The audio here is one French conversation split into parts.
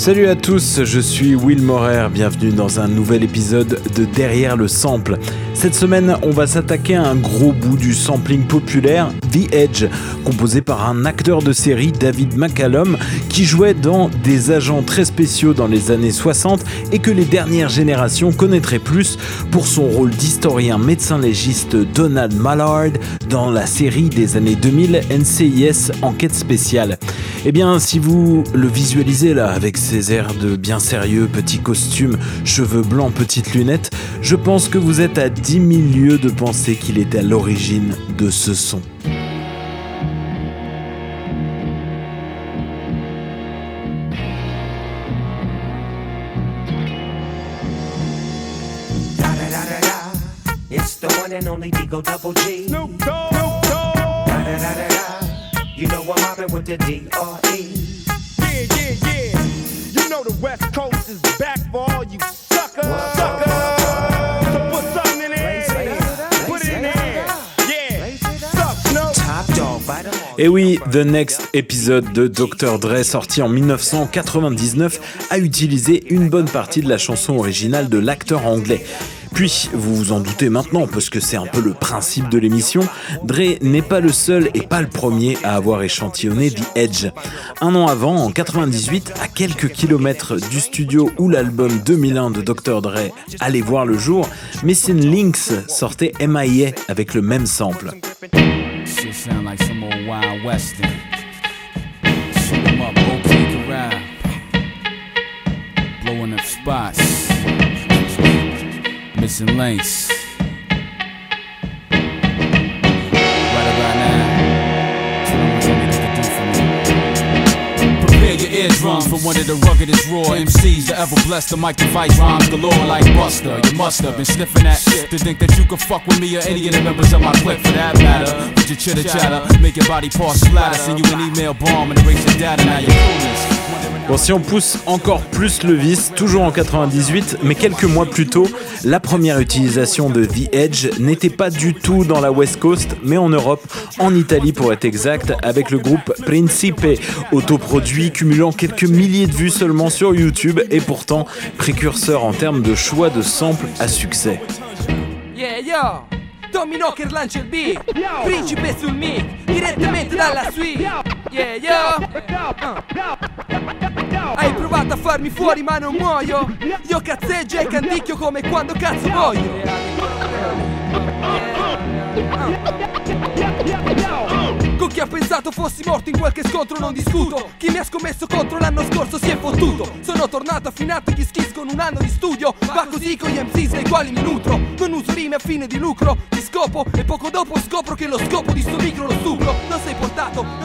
Salut à tous, je suis Will Morer, bienvenue dans un nouvel épisode de Derrière le Sample. Cette semaine, on va s'attaquer à un gros bout du sampling populaire, The Edge, composé par un acteur de série, David McCallum, qui jouait dans des agents très spéciaux dans les années 60 et que les dernières générations connaîtraient plus pour son rôle d'historien médecin légiste Donald Mallard dans la série des années 2000 NCIS Enquête spéciale. Eh bien, si vous le visualisez là, avec ses airs de bien sérieux, petit costume, cheveux blancs, petites lunettes, je pense que vous êtes à 10 000 lieues de penser qu'il était à l'origine de ce son. It's the one and only Digo Double G. Snoop Dogg. You know I'm mobbing with the D.R.E. Yeah, yeah, yeah. You know the West Coast is back for all you suckers. Suckers. So put something in there. Put it in there. Yeah. Suck. Top dog, Et oui, The Next épisode de Dr. Dre, sorti en 1999, a utilisé une bonne partie de la chanson originale de l'acteur anglais. Puis, vous vous en doutez maintenant, parce que c'est un peu le principe de l'émission, Dre n'est pas le seul et pas le premier à avoir échantillonné The Edge. Un an avant, en 98, à quelques kilomètres du studio où l'album 2001 de Dr. Dre allait voir le jour, Missing Links sortait MIA avec le même sample. Prepare your eardrums for one of the ruggedest raw MCs to ever bless the mic device rhymes galore like Buster. You must have been sniffing that shit to think that you could fuck with me or any of the members of my clique for that matter. With your chitter chatter, make your body parts splatter, send you an email bomb and erase your data. Now you're clueless. Bon, si on pousse encore plus le vice, toujours en 98, mais quelques mois plus tôt, la première utilisation de The Edge n'était pas du tout dans la West Coast, mais en Europe, en Italie pour être exact, avec le groupe Principe, autoproduit, cumulant quelques milliers de vues seulement sur YouTube et pourtant précurseur en termes de choix de samples à succès. Yeah, yo! Beat Principe suite Yeah, yo! Uh. Hai provato a farmi fuori ma non muoio? Io cazzeggio e canticchio come quando cazzo voglio. Con chi ha pensato fossi morto in qualche scontro non discuto. Chi mi ha scommesso contro l'anno scorso si è fottuto. Sono tornato affinato gli skis con un anno di studio. Va così con gli MCs dei quali mi nutro. Non uso rime a fine di lucro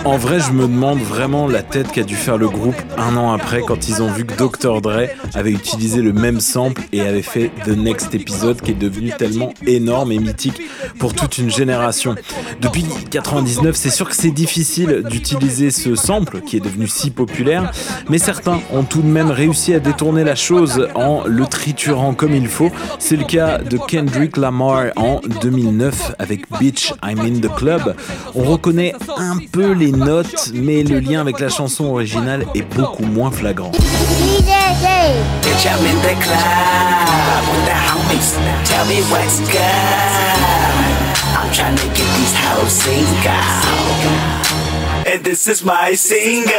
En vrai, je me demande vraiment la tête qu'a dû faire le groupe un an après quand ils ont vu que Dr. Dre avait utilisé le même sample et avait fait The Next Episode qui est devenu tellement énorme et mythique pour toute une génération. Depuis 99, c'est sûr que c'est difficile d'utiliser ce sample qui est devenu si populaire, mais certains ont tout de même réussi à détourner la chose en le triturant comme il faut. C'est le cas de Kendrick Lamar en 2009 avec Bitch I'm in the Club. On reconnaît un peu les notes, mais le lien avec la chanson originale est beaucoup moins flagrant. And this is my single.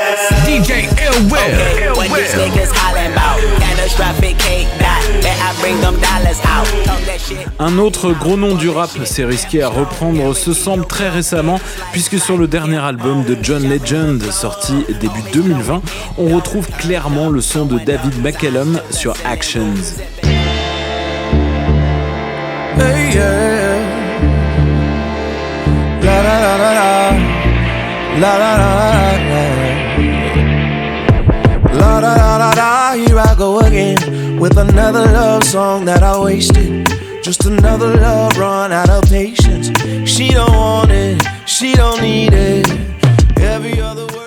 DJ Ill Will. What these niggas hollering about? Catastrophic cake dot. Let I bring them dollars out. Talk that shit. Un autre gros nom du rap s'est risqué à reprendre ce sample très récemment, puisque sur le dernier album de John Legend, sorti début 2020, on retrouve clairement le son de David McCallum sur Actions. Hey, yeah. La la la la la. La la la la da da da da, here I go again. with another love song that I wasted. Just another love run out of patience. She don't want it, she don't need it.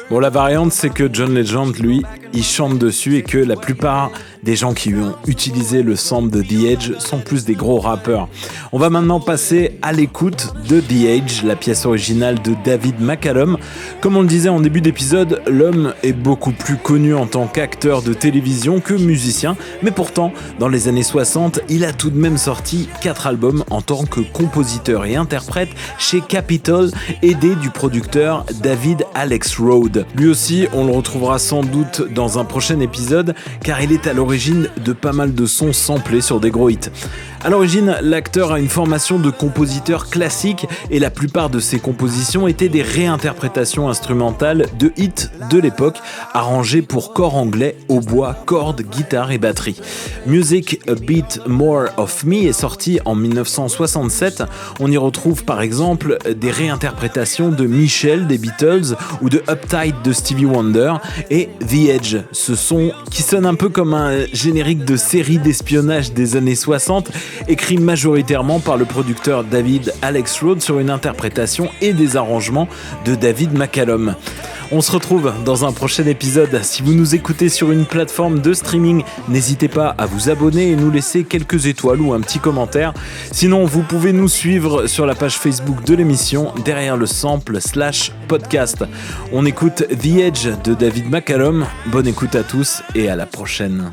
Bon, la variante, c'est que John Legend, lui, il chante dessus et que la plupart des gens qui ont utilisé le sample de The Edge sont plus des gros rappeurs. On va maintenant passer à l'écoute de The Edge, la pièce originale de David McCallum. Comme on le disait en début d'épisode, l'homme est beaucoup plus connu en tant qu'acteur de télévision que musicien, mais pourtant, dans les années 60, il a tout de même sorti 4 albums en tant que compositeur et interprète chez Capitol, aidé du producteur David Alex Lui aussi, on le retrouvera sans doute dans un prochain épisode, car il est à l'origine de pas mal de sons samplés sur des gros hits. À l'origine, l'acteur a une formation de compositeur classique et la plupart de ses compositions étaient des réinterprétations instrumentales de hits de l'époque, arrangées pour corps anglais, hautbois, cordes, guitare et batterie. Music A Bit More of Me est sorti en 1967. On y retrouve par exemple des réinterprétations de Michel des Beatles ou de Uptight de Stevie Wonder et The Edge, ce son qui sonne un peu comme un générique de série d'espionnage des années 60 écrit majoritairement par le producteur David Alex Road sur une interprétation et des arrangements de David McCallum. On se retrouve dans un prochain épisode. Si vous nous écoutez sur une plateforme de streaming, n'hésitez pas à vous abonner et nous laisser quelques étoiles ou un petit commentaire. Sinon, vous pouvez nous suivre sur la page Facebook de l'émission derrière le sample slash podcast. On écoute The Edge de David McCallum. Bonne écoute à tous et à la prochaine.